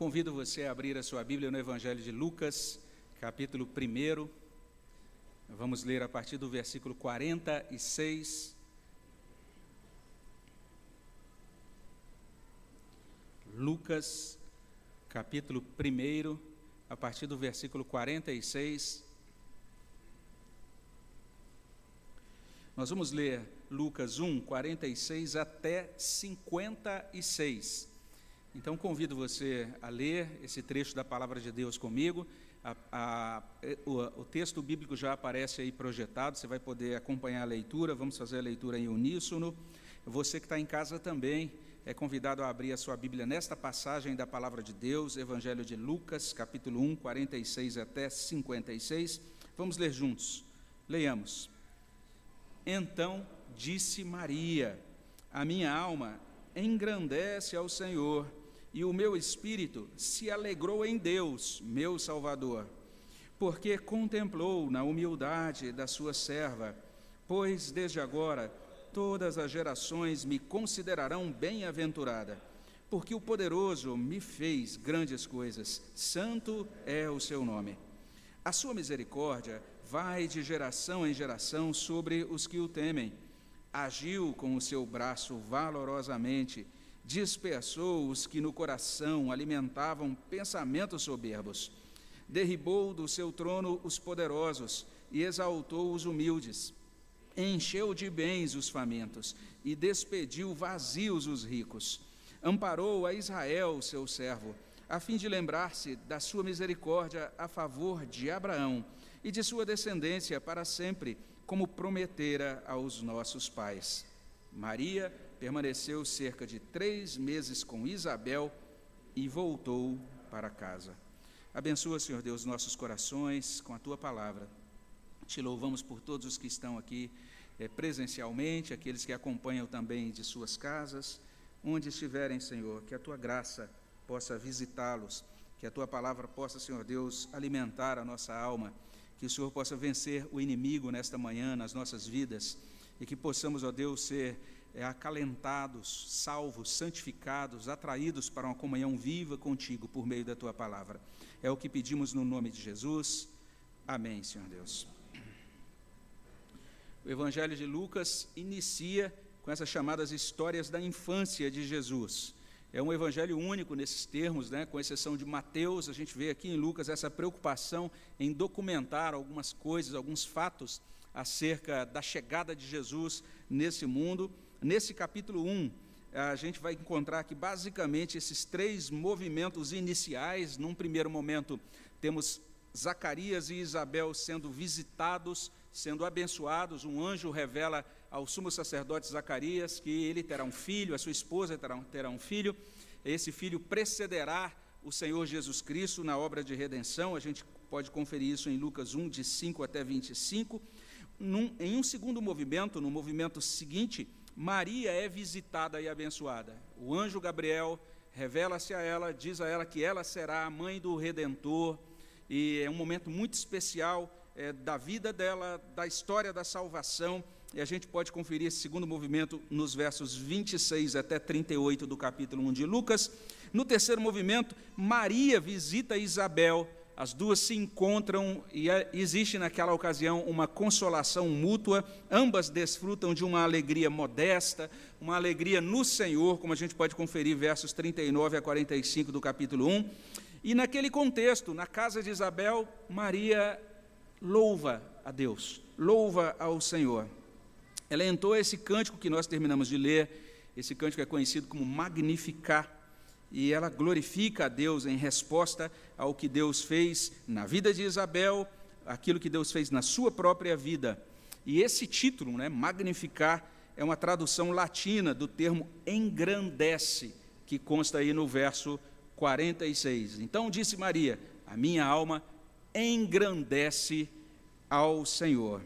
Convido você a abrir a sua Bíblia no Evangelho de Lucas, capítulo 1. Vamos ler a partir do versículo 46. Lucas, capítulo 1, a partir do versículo 46. Nós vamos ler Lucas 1, 46 até 56. Então convido você a ler esse trecho da palavra de Deus comigo. A, a, o, o, texto bíblico já aparece aí projetado, você vai poder acompanhar a leitura, vamos fazer a leitura em uníssono. Você que está em casa também é convidado a abrir a sua Bíblia nesta passagem da palavra de Deus, Evangelho de Lucas, capítulo 1, 46 até 56. Vamos ler juntos. Leiamos. Então disse Maria: A minha alma engrandece ao Senhor e o meu espírito se alegrou em Deus, meu Salvador, porque contemplou na humildade da sua serva, pois desde agora todas as gerações me considerarão bem-aventurada, porque o poderoso me fez grandes coisas, santo é o seu nome. A sua misericórdia vai de geração em geração sobre os que o temem. Agiu com o seu braço valorosamente dispersou os que no coração alimentavam pensamentos soberbos, derribou do seu trono os poderosos e exaltou os humildes, encheu de bens os famintos e despediu vazios os ricos. Amparou a Israel, seu servo, a fim de lembrar-se da sua misericórdia a favor de Abraão e de sua descendência para sempre, como prometera aos nossos pais. Maria permaneceu cerca de três meses com Isabel e voltou para casa. Abençoa, Senhor Deus, nossos corações com a tua palavra. Te louvamos por todos os que estão aqui é, presencialmente, aqueles que acompanham também de suas casas, onde estiverem, Senhor, que a tua graça possa visitá-los, que a tua palavra possa, Senhor Deus, alimentar a nossa alma, que o Senhor possa vencer o inimigo nesta manhã nas nossas vidas e que possamos, ó Deus, ser é, acalentados, salvos, santificados, atraídos para uma comunhão viva contigo por meio da tua palavra. É o que pedimos no nome de Jesus. Amém, Senhor Deus. O Evangelho de Lucas inicia com essas chamadas histórias da infância de Jesus. É um evangelho único nesses termos, né? com exceção de Mateus, a gente vê aqui em Lucas essa preocupação em documentar algumas coisas, alguns fatos acerca da chegada de Jesus nesse mundo. Nesse capítulo 1, a gente vai encontrar aqui basicamente esses três movimentos iniciais. Num primeiro momento, temos Zacarias e Isabel sendo visitados, sendo abençoados. Um anjo revela ao sumo sacerdote Zacarias que ele terá um filho, a sua esposa terá um, terá um filho. Esse filho precederá o Senhor Jesus Cristo na obra de redenção. A gente pode conferir isso em Lucas 1, de 5 até 25. Num, em um segundo movimento, no movimento seguinte, Maria é visitada e abençoada. O anjo Gabriel revela-se a ela, diz a ela que ela será a mãe do Redentor, e é um momento muito especial é, da vida dela, da história da salvação, e a gente pode conferir esse segundo movimento nos versos 26 até 38 do capítulo 1 de Lucas. No terceiro movimento, Maria visita Isabel as duas se encontram e é, existe naquela ocasião uma consolação mútua, ambas desfrutam de uma alegria modesta, uma alegria no Senhor, como a gente pode conferir versos 39 a 45 do capítulo 1. E naquele contexto, na casa de Isabel, Maria louva a Deus, louva ao Senhor. Ela entrou esse cântico que nós terminamos de ler, esse cântico é conhecido como Magnificar e ela glorifica a Deus em resposta ao que Deus fez na vida de Isabel, aquilo que Deus fez na sua própria vida. E esse título, né, magnificar, é uma tradução latina do termo engrandece, que consta aí no verso 46. Então disse Maria: A minha alma engrandece ao Senhor.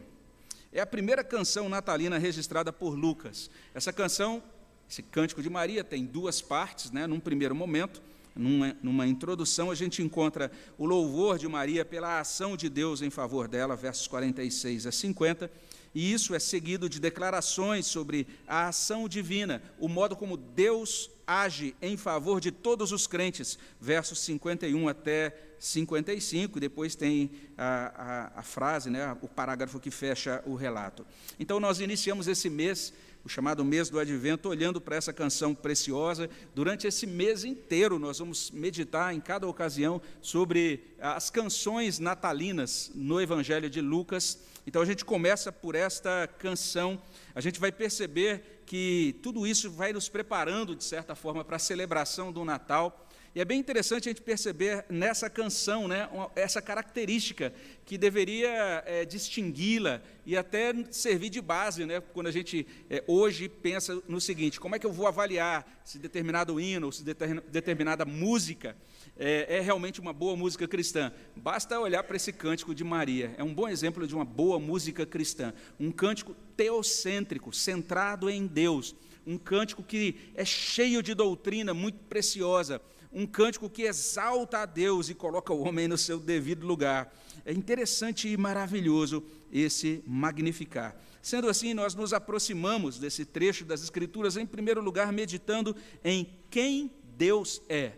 É a primeira canção natalina registrada por Lucas. Essa canção esse cântico de Maria tem duas partes, né? num primeiro momento, numa, numa, introdução, a gente encontra o louvor de Maria pela ação de Deus em favor dela, versos 46 a 50, e isso é seguido de declarações sobre a ação divina, o modo como Deus age em favor de todos os crentes, versos 51 até 55, depois tem a, a, a frase, né, o parágrafo que fecha o relato. Então, nós iniciamos esse mês o chamado mês do advento, olhando para essa canção preciosa. Durante esse mês inteiro, nós vamos meditar em cada ocasião sobre as canções natalinas no Evangelho de Lucas. Então a gente começa por esta canção, a gente vai perceber que tudo isso vai nos preparando, de certa forma, para a celebração do Natal. E é bem interessante a gente perceber nessa canção né, essa característica que deveria é, distingui-la e até servir de base, né, quando a gente é, hoje pensa no seguinte: como é que eu vou avaliar se determinado hino, se determinada música é, é realmente uma boa música cristã? Basta olhar para esse cântico de Maria, é um bom exemplo de uma boa música cristã, um cântico teocêntrico, centrado em Deus, um cântico que é cheio de doutrina muito preciosa um cântico que exalta a Deus e coloca o homem no seu devido lugar. É interessante e maravilhoso esse magnificar. Sendo assim, nós nos aproximamos desse trecho das Escrituras, em primeiro lugar, meditando em quem Deus é,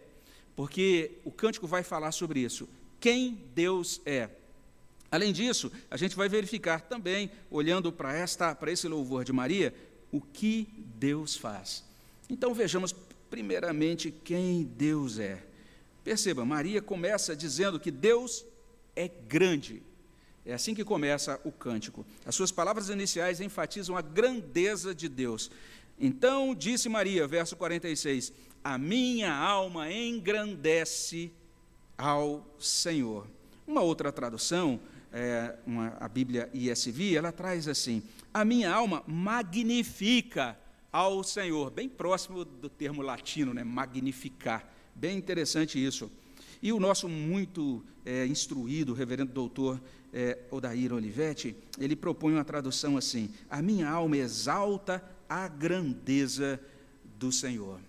porque o cântico vai falar sobre isso. Quem Deus é. Além disso, a gente vai verificar também, olhando para esta, para esse louvor de Maria, o que Deus faz. Então vejamos primeiramente quem Deus é. Perceba, Maria começa dizendo que Deus é grande. É assim que começa o cântico. As suas palavras iniciais enfatizam a grandeza de Deus. Então disse Maria, verso 46: A minha alma engrandece ao Senhor. Uma outra tradução, é, uma, a Bíblia ISV, ela traz assim: A minha alma magnifica ao Senhor, bem próximo do termo latino, né, magnificar. Bem interessante isso. E o nosso muito é, instruído reverendo doutor é, Odair Olivetti, ele propõe uma tradução assim: A minha alma exalta a grandeza do Senhor.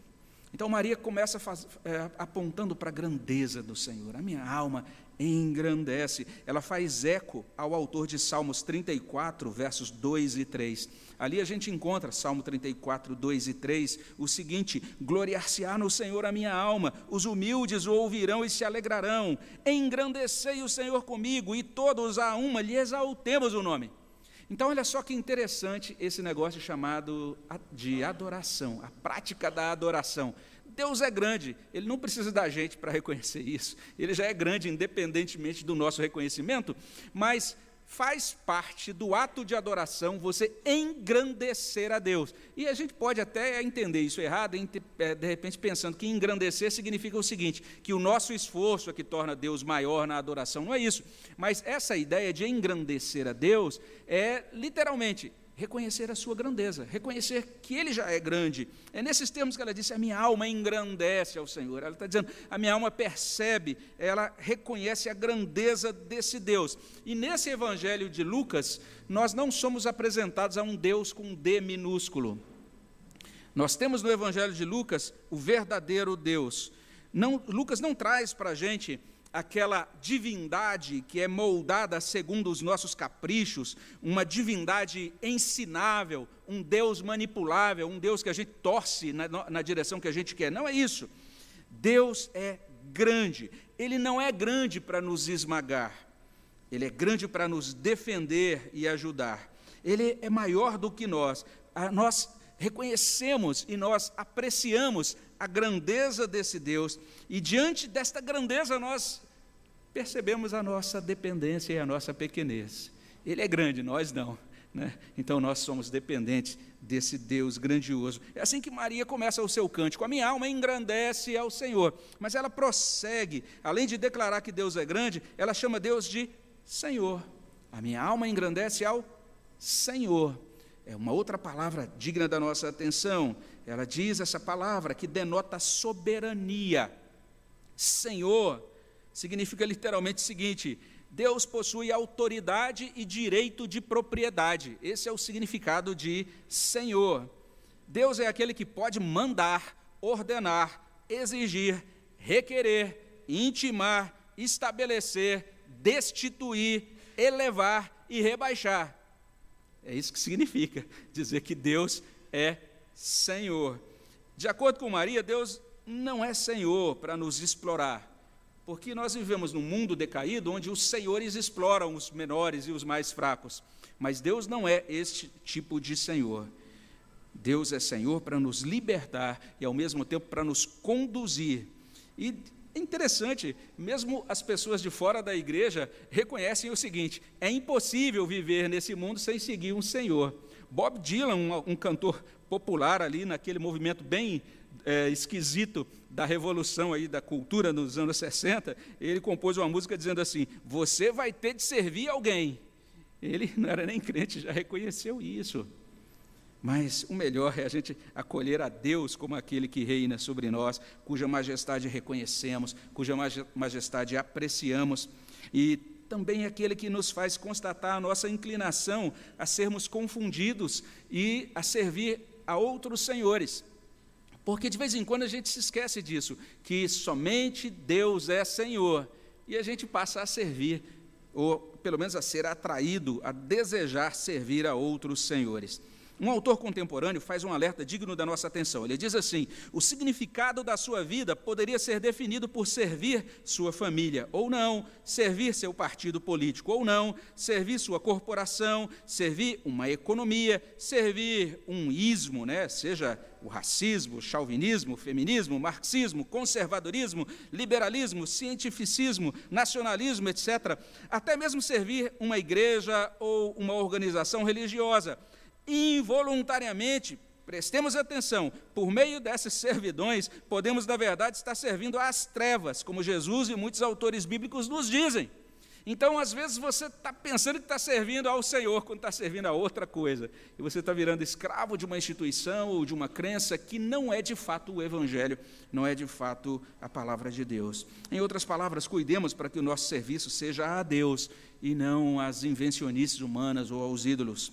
Então Maria começa faz, é, apontando para a grandeza do Senhor. A minha alma engrandece. Ela faz eco ao autor de Salmos 34, versos 2 e 3 Ali a gente encontra, Salmo 34, 2 e 3, o seguinte: Gloriar-se-á no Senhor a minha alma, os humildes o ouvirão e se alegrarão. Engrandecei o Senhor comigo, e todos a uma lhe exaltemos o nome. Então, olha só que interessante esse negócio chamado de adoração, a prática da adoração. Deus é grande, Ele não precisa da gente para reconhecer isso, Ele já é grande independentemente do nosso reconhecimento, mas faz parte do ato de adoração você engrandecer a Deus. E a gente pode até entender isso errado, é, de repente pensando que engrandecer significa o seguinte: que o nosso esforço é que torna Deus maior na adoração. Não é isso. Mas essa ideia de engrandecer a Deus é literalmente reconhecer a sua grandeza, reconhecer que Ele já é grande. É nesses termos que ela disse: a minha alma engrandece ao Senhor. Ela está dizendo: a minha alma percebe, ela reconhece a grandeza desse Deus. E nesse Evangelho de Lucas, nós não somos apresentados a um Deus com D minúsculo. Nós temos no Evangelho de Lucas o verdadeiro Deus. Não, Lucas não traz para a gente aquela divindade que é moldada segundo os nossos caprichos, uma divindade ensinável, um Deus manipulável, um Deus que a gente torce na, na direção que a gente quer. Não é isso. Deus é grande. Ele não é grande para nos esmagar, ele é grande para nos defender e ajudar. Ele é maior do que nós. nós reconhecemos e nós apreciamos a grandeza desse Deus, e diante desta grandeza nós percebemos a nossa dependência e a nossa pequenez. Ele é grande, nós não. Né? Então nós somos dependentes desse Deus grandioso. É assim que Maria começa o seu cântico. A minha alma engrandece ao Senhor. Mas ela prossegue, além de declarar que Deus é grande, ela chama Deus de Senhor. A minha alma engrandece ao Senhor. É uma outra palavra digna da nossa atenção. Ela diz essa palavra que denota soberania. Senhor significa literalmente o seguinte: Deus possui autoridade e direito de propriedade. Esse é o significado de Senhor. Deus é aquele que pode mandar, ordenar, exigir, requerer, intimar, estabelecer, destituir, elevar e rebaixar. É isso que significa dizer que Deus é Senhor. De acordo com Maria, Deus não é Senhor para nos explorar, porque nós vivemos num mundo decaído onde os senhores exploram os menores e os mais fracos. Mas Deus não é este tipo de Senhor. Deus é Senhor para nos libertar e, ao mesmo tempo, para nos conduzir. E é interessante, mesmo as pessoas de fora da igreja reconhecem o seguinte: é impossível viver nesse mundo sem seguir um Senhor. Bob Dylan, um, cantor popular ali naquele movimento bem é, esquisito da revolução aí da cultura nos anos 60, ele compôs uma música dizendo assim: "Você vai ter de servir alguém". Ele não era nem crente, já reconheceu isso. Mas o melhor é a gente acolher a Deus como aquele que reina sobre nós, cuja majestade reconhecemos, cuja majestade apreciamos, e também aquele que nos faz constatar a nossa inclinação a sermos confundidos e a servir a outros senhores. Porque de vez em quando a gente se esquece disso, que somente Deus é Senhor, e a gente passa a servir, ou pelo menos a ser atraído, a desejar servir a outros senhores. Um autor contemporâneo faz um alerta digno da nossa atenção. Ele diz assim: o significado da sua vida poderia ser definido por servir sua família, ou não, servir seu partido político, ou não, servir sua corporação, servir uma economia, servir um ismo, né? seja o racismo, o chauvinismo, o feminismo, o marxismo, conservadorismo, liberalismo, cientificismo, nacionalismo, etc. Até mesmo servir uma igreja ou uma organização religiosa involuntariamente, prestemos atenção, por meio dessas servidões, podemos, na verdade, estar servindo às trevas, como Jesus e muitos autores bíblicos nos dizem. Então, às vezes, você está pensando que está servindo ao Senhor quando está servindo a outra coisa. E você está virando escravo de uma instituição ou de uma crença que não é de fato o Evangelho, não é de fato a palavra de Deus. Em outras palavras, cuidemos para que o nosso serviço seja a Deus e não às invencionices humanas ou aos ídolos.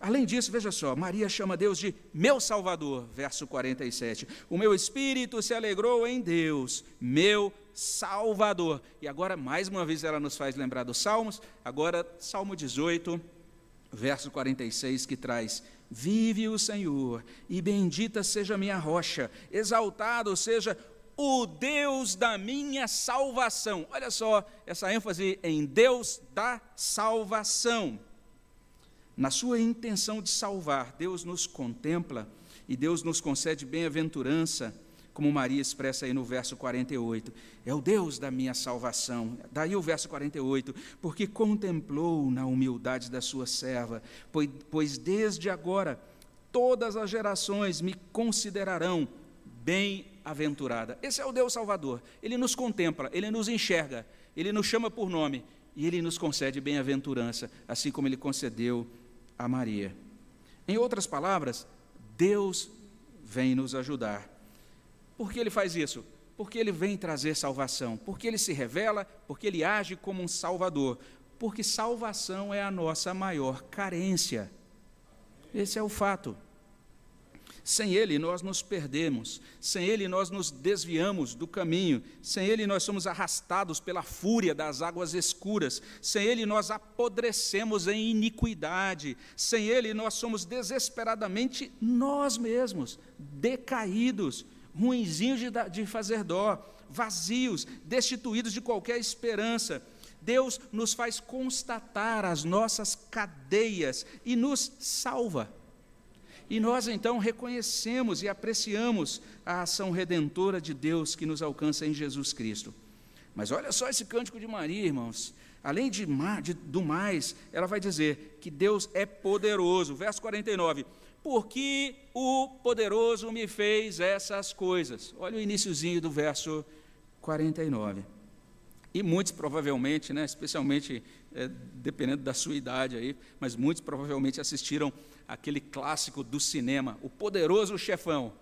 Além disso, veja só, Maria chama Deus de meu Salvador, verso 47. O meu espírito se alegrou em Deus, meu Salvador. E agora, mais uma vez, ela nos faz lembrar dos Salmos, agora, Salmo 18, verso 46, que traz: Vive o Senhor, e bendita seja minha rocha, exaltado seja o Deus da minha salvação. Olha só essa ênfase em Deus da salvação. Na sua intenção de salvar, Deus nos contempla e Deus nos concede bem-aventurança, como Maria expressa aí no verso 48. É o Deus da minha salvação. Daí o verso 48, porque contemplou na humildade da sua serva, pois, desde agora todas as gerações me considerarão bem-aventurada. Esse é o Deus Salvador. Ele nos contempla, ele nos enxerga, ele nos chama por nome e ele nos concede bem-aventurança, assim como ele concedeu a Maria. Em outras palavras, Deus vem nos ajudar. Por que ele faz isso? Porque ele vem trazer salvação, porque ele se revela, porque ele age como um salvador, porque salvação é a nossa maior carência. Esse é o fato. Sem Ele nós nos perdemos, sem Ele nós nos desviamos do caminho, sem Ele nós somos arrastados pela fúria das águas escuras, sem Ele nós apodrecemos em iniquidade, sem Ele nós somos desesperadamente nós mesmos, decaídos, ruinzinhos de, de fazer dó, vazios, destituídos de qualquer esperança. Deus nos faz constatar as nossas cadeias e nos salva. E nós então reconhecemos e apreciamos a ação redentora de Deus que nos alcança em Jesus Cristo. Mas olha só esse cântico de Maria, irmãos. Além de, de, do mais, ela vai dizer que Deus é poderoso. Verso 49. Porque o poderoso me fez essas coisas. Olha o iníciozinho do verso 49. E muitos provavelmente, né, especialmente é, dependendo da sua idade aí, mas muitos provavelmente assistiram aquele clássico do cinema, O Poderoso Chefão.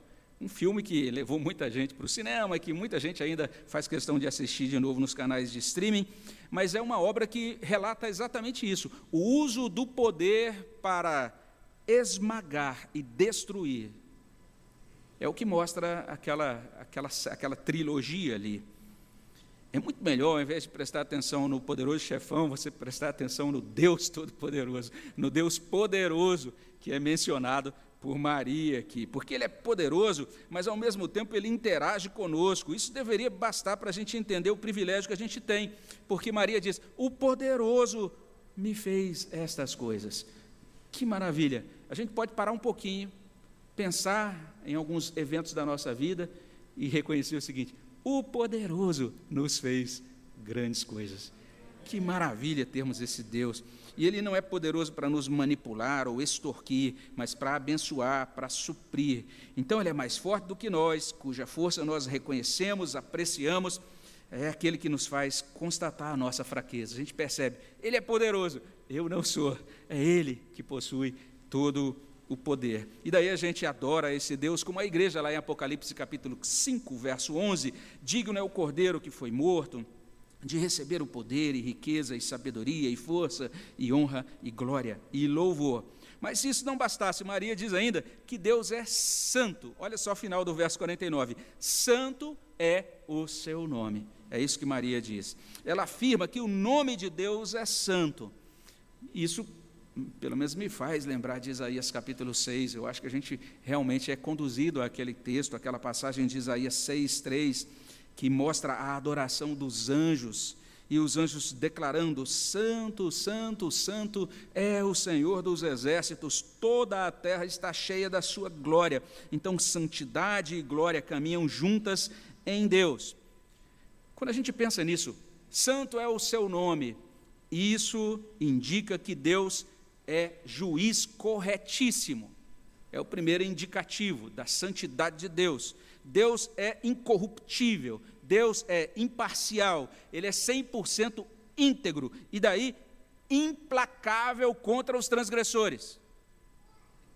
Um filme que levou muita gente para o cinema e que muita gente ainda faz questão de assistir de novo nos canais de streaming, mas é uma obra que relata exatamente isso: o uso do poder para esmagar e destruir. É o que mostra aquela, aquela, aquela trilogia ali. É muito melhor, ao invés de prestar atenção no poderoso chefão, você prestar atenção no Deus Todo-Poderoso, no Deus poderoso que é mencionado por Maria aqui, porque Ele é poderoso, mas ao mesmo tempo Ele interage conosco. Isso deveria bastar para a gente entender o privilégio que a gente tem, porque Maria diz: O poderoso me fez estas coisas. Que maravilha! A gente pode parar um pouquinho, pensar em alguns eventos da nossa vida e reconhecer o seguinte: o poderoso nos fez grandes coisas. Que maravilha termos esse Deus. E Ele não é poderoso para nos manipular ou extorquir, mas para abençoar, para suprir. Então Ele é mais forte do que nós, cuja força nós reconhecemos, apreciamos. É aquele que nos faz constatar a nossa fraqueza. A gente percebe, Ele é poderoso, eu não sou. É Ele que possui todo o poder. E daí a gente adora esse Deus, como a igreja lá em Apocalipse capítulo 5, verso 11, digno é o cordeiro que foi morto, de receber o poder e riqueza e sabedoria e força e honra e glória e louvor. Mas se isso não bastasse, Maria diz ainda que Deus é santo. Olha só o final do verso 49. Santo é o seu nome. É isso que Maria diz. Ela afirma que o nome de Deus é santo. Isso pelo menos me faz lembrar de Isaías capítulo 6. Eu acho que a gente realmente é conduzido àquele texto, àquela passagem de Isaías 6, 3 que mostra a adoração dos anjos, e os anjos declarando: Santo, Santo, Santo é o Senhor dos exércitos, toda a terra está cheia da sua glória. Então, santidade e glória caminham juntas em Deus. Quando a gente pensa nisso, santo é o seu nome, isso indica que Deus é juiz corretíssimo. É o primeiro indicativo da santidade de Deus. Deus é incorruptível, Deus é imparcial, Ele é 100% íntegro, e daí implacável contra os transgressores.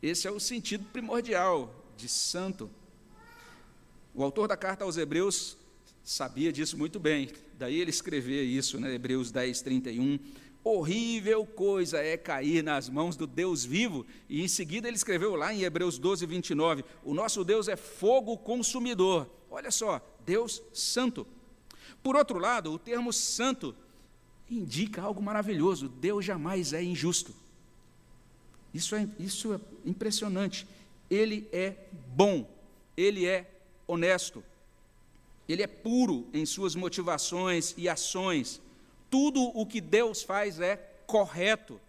Esse é o sentido primordial de santo. O autor da carta aos Hebreus sabia disso muito bem, daí ele escrevia isso, né, Hebreus 10, 31. Horrível coisa é cair nas mãos do Deus vivo. E em seguida ele escreveu lá em Hebreus 12, 29, o nosso Deus é fogo consumidor. Olha só, Deus santo. Por outro lado, o termo santo indica algo maravilhoso: Deus jamais é injusto. Isso é, isso é impressionante. Ele é bom, ele é honesto, ele é puro em suas motivações e ações tudo o que Deus faz é correto.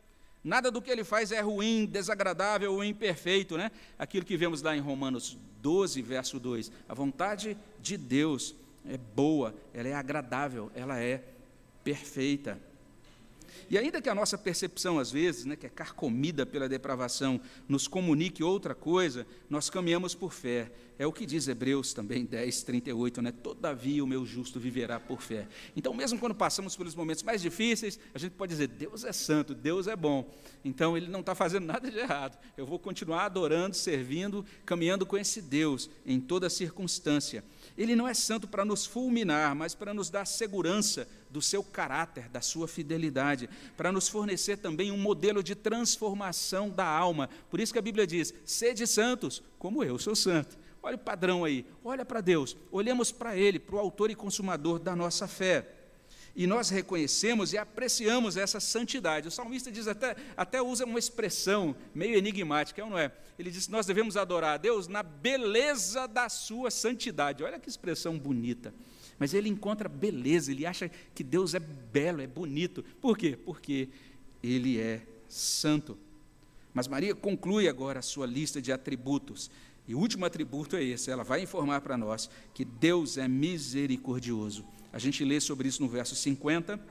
Nada do que ele faz é ruim, desagradável ou imperfeito, né? Aquilo que vemos lá em Romanos 12, verso 2. A vontade de Deus é boa, ela é agradável, ela é perfeita. E ainda que a nossa percepção, às vezes, né, que é carcomida pela depravação, nos comunique outra coisa, nós caminhamos por fé. É o que diz Hebreus também 10, 38, né? Todavia o meu justo viverá por fé. Então, mesmo quando passamos pelos momentos mais difíceis, a gente pode dizer: Deus é santo, Deus é bom. Então, Ele não está fazendo nada de errado. Eu vou continuar adorando, servindo, caminhando com esse Deus em toda circunstância. Ele não é santo para nos fulminar, mas para nos dar segurança do seu caráter, da sua fidelidade, para nos fornecer também um modelo de transformação da alma. Por isso que a Bíblia diz: sede santos, como eu sou santo. Olha o padrão aí, olha para Deus, olhamos para Ele, para o autor e consumador da nossa fé. E nós reconhecemos e apreciamos essa santidade. O salmista diz até, até usa uma expressão meio enigmática, não é? Ele diz nós devemos adorar a Deus na beleza da sua santidade. Olha que expressão bonita. Mas ele encontra beleza, ele acha que Deus é belo, é bonito. Por quê? Porque ele é santo. Mas Maria conclui agora a sua lista de atributos. E o último atributo é esse: ela vai informar para nós que Deus é misericordioso. A gente lê sobre isso no verso 50.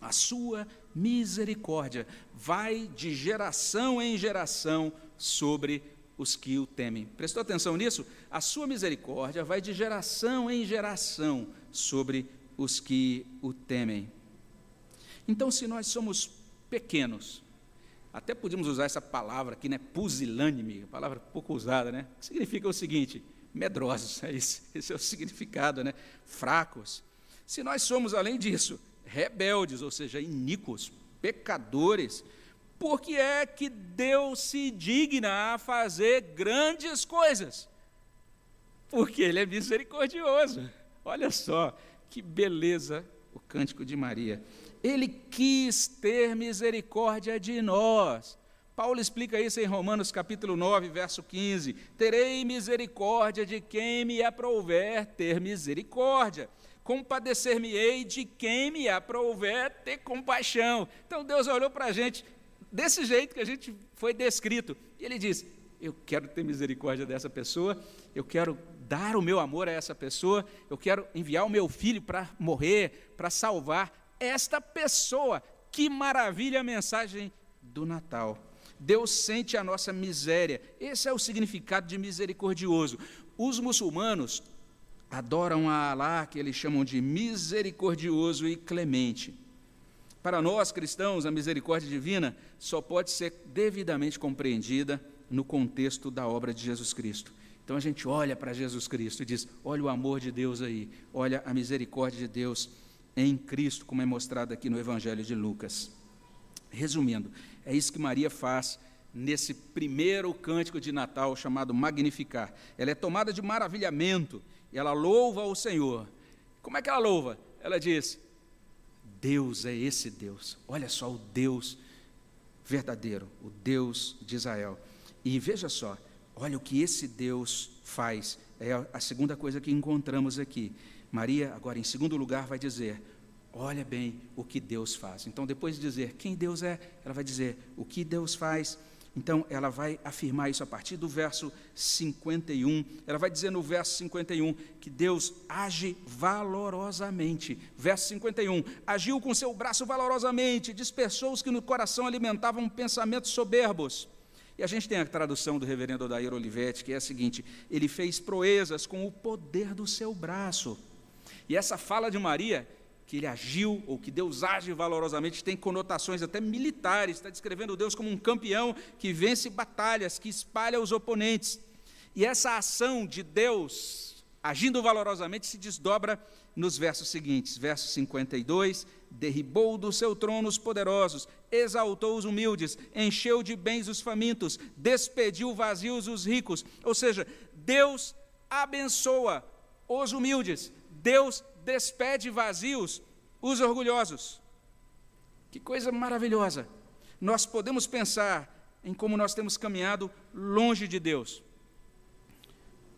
A sua misericórdia vai de geração em geração sobre os que o temem. Prestou atenção nisso? A sua misericórdia vai de geração em geração sobre os que o temem. Então, se nós somos pequenos, até podemos usar essa palavra aqui, né? Pusilânime, palavra pouco usada, né? Que significa o seguinte: medrosos, é esse, esse é o significado, né? Fracos. Se nós somos, além disso, rebeldes, ou seja, iníquos, pecadores, por que é que Deus se digna a fazer grandes coisas? Porque Ele é misericordioso. Olha só que beleza o cântico de Maria. Ele quis ter misericórdia de nós, Paulo explica isso em Romanos capítulo 9, verso 15: Terei misericórdia de quem me aprouver ter misericórdia. Compadecer-me-ei de quem me aprouver ter compaixão. Então Deus olhou para a gente desse jeito que a gente foi descrito. E ele diz: Eu quero ter misericórdia dessa pessoa, eu quero dar o meu amor a essa pessoa, eu quero enviar o meu filho para morrer, para salvar esta pessoa. Que maravilha a mensagem do Natal. Deus sente a nossa miséria. Esse é o significado de misericordioso. Os muçulmanos adoram a Alá, que eles chamam de misericordioso e clemente. Para nós cristãos, a misericórdia divina só pode ser devidamente compreendida no contexto da obra de Jesus Cristo. Então a gente olha para Jesus Cristo e diz: olha o amor de Deus aí, olha a misericórdia de Deus em Cristo, como é mostrado aqui no Evangelho de Lucas. Resumindo, é isso que Maria faz nesse primeiro cântico de Natal chamado Magnificar. Ela é tomada de maravilhamento e ela louva o Senhor. Como é que ela louva? Ela diz: Deus é esse Deus. Olha só o Deus verdadeiro, o Deus de Israel. E veja só, Olha o que esse Deus faz. É a segunda coisa que encontramos aqui. Maria, agora em segundo lugar, vai dizer: Olha bem o que Deus faz. Então, depois de dizer quem Deus é, ela vai dizer o que Deus faz. Então, ela vai afirmar isso a partir do verso 51. Ela vai dizer no verso 51 que Deus age valorosamente. Verso 51. Agiu com seu braço valorosamente, dispersou os que no coração alimentavam pensamentos soberbos. E a gente tem a tradução do reverendo Odair Olivetti, que é a seguinte: ele fez proezas com o poder do seu braço. E essa fala de Maria, que ele agiu, ou que Deus age valorosamente, tem conotações até militares, está descrevendo Deus como um campeão que vence batalhas, que espalha os oponentes. E essa ação de Deus, agindo valorosamente, se desdobra nos versos seguintes, verso 52 derribou do seu trono os poderosos, exaltou os humildes, encheu de bens os famintos, despediu vazios os ricos. Ou seja, Deus abençoa os humildes, Deus despede vazios os orgulhosos. Que coisa maravilhosa! Nós podemos pensar em como nós temos caminhado longe de Deus,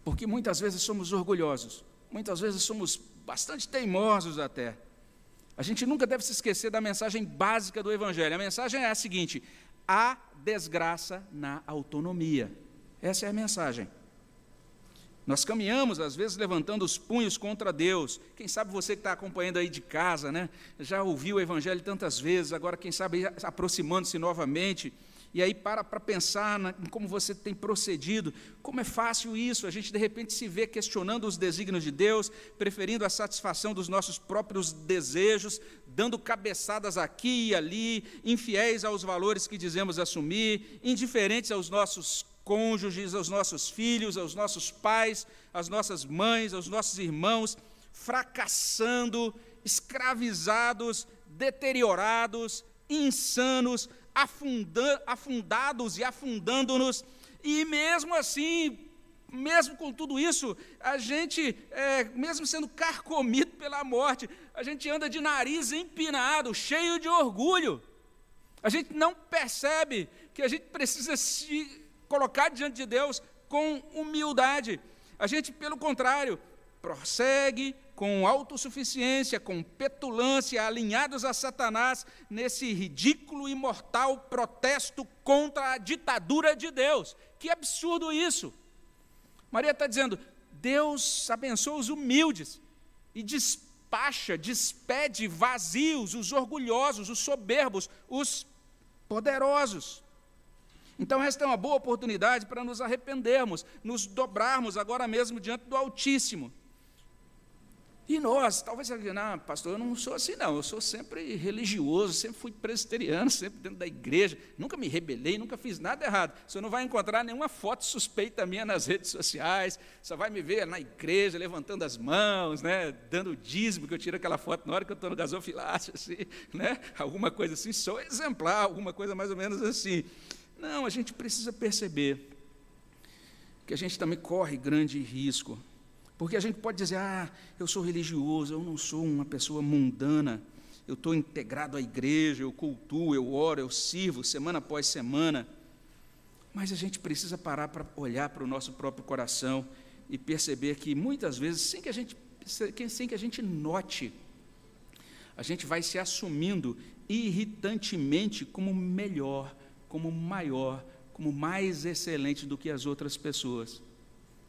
porque muitas vezes somos orgulhosos, muitas vezes somos bastante teimosos até a gente nunca deve se esquecer da mensagem básica do Evangelho. A mensagem é a seguinte: há desgraça na autonomia. Essa é a mensagem. Nós caminhamos, às vezes, levantando os punhos contra Deus. Quem sabe você que está acompanhando aí de casa, né? Já ouviu o Evangelho tantas vezes, agora, quem sabe, aproximando-se novamente e aí para para pensar na, em como você tem procedido, como é fácil isso, a gente de repente se vê questionando os desígnios de Deus, preferindo a satisfação dos nossos próprios desejos, dando cabeçadas aqui e ali, infiéis aos valores que dizemos assumir, indiferentes aos nossos cônjuges, aos nossos filhos, aos nossos pais, às nossas mães, aos nossos irmãos, fracassando, escravizados, deteriorados, insanos, afunda, afundados e afundando-nos, e mesmo assim, mesmo com tudo isso, a gente, é, mesmo sendo carcomido pela morte, a gente anda de nariz empinado, cheio de orgulho. A gente não percebe que a gente precisa se colocar diante de Deus com humildade. A gente, pelo contrário, prossegue com autossuficiência, com petulância, alinhados a Satanás nesse ridículo e mortal protesto contra a ditadura de Deus. Que absurdo isso! Maria está dizendo: Deus abençoa os humildes e despacha, despede vazios, os orgulhosos, os soberbos, os poderosos. Então, esta é uma boa oportunidade para nos arrependermos, nos dobrarmos agora mesmo diante do Altíssimo e nós, talvez você diga, não, pastor, eu não sou assim, não. Eu sou sempre religioso, sempre fui presbiteriano, sempre dentro da igreja, nunca me rebelei, nunca fiz nada errado. Você não vai encontrar nenhuma foto suspeita minha nas redes sociais, só vai me ver na igreja levantando as mãos, né, dando dízimo, que eu tiro aquela foto na hora que eu estou no gasofilácio, assim, né, alguma coisa assim, sou exemplar, alguma coisa mais ou menos assim. Não, a gente precisa perceber que a gente também corre grande risco. Porque a gente pode dizer, ah, eu sou religioso, eu não sou uma pessoa mundana, eu estou integrado à igreja, eu cultuo, eu oro, eu sirvo semana após semana. Mas a gente precisa parar para olhar para o nosso próprio coração e perceber que muitas vezes, sem que a gente, sem que a gente note, a gente vai se assumindo irritantemente como melhor, como maior, como mais excelente do que as outras pessoas.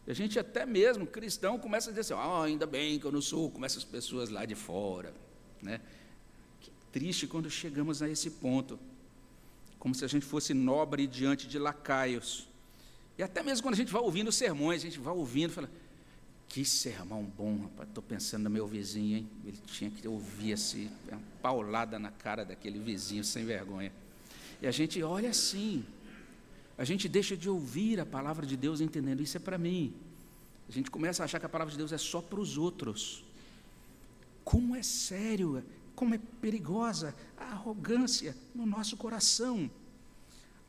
E a gente até mesmo, cristão, começa a dizer assim, oh, ainda bem que eu não sou como essas pessoas lá de fora. Né? Que triste quando chegamos a esse ponto. Como se a gente fosse nobre diante de lacaios. E até mesmo quando a gente vai ouvindo sermões, a gente vai ouvindo, fala, que sermão bom, rapaz, estou pensando no meu vizinho, hein? Ele tinha que ouvir assim, uma paulada na cara daquele vizinho sem vergonha. E a gente olha assim, a gente deixa de ouvir a palavra de Deus entendendo isso é para mim. A gente começa a achar que a palavra de Deus é só para os outros. Como é sério, como é perigosa a arrogância no nosso coração.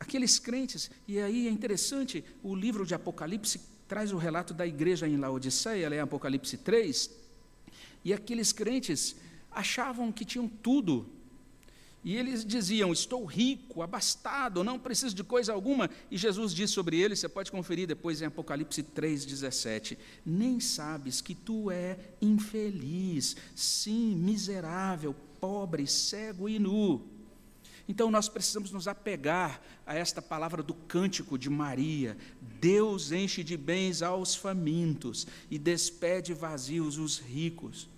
Aqueles crentes, e aí é interessante, o livro de Apocalipse traz o relato da igreja em Laodiceia, ela é Apocalipse 3, e aqueles crentes achavam que tinham tudo, e eles diziam: Estou rico, abastado, não preciso de coisa alguma. E Jesus diz sobre eles, você pode conferir depois em Apocalipse 3,17: Nem sabes que tu é infeliz, sim, miserável, pobre, cego e nu. Então nós precisamos nos apegar a esta palavra do cântico de Maria: Deus enche de bens aos famintos e despede vazios os ricos.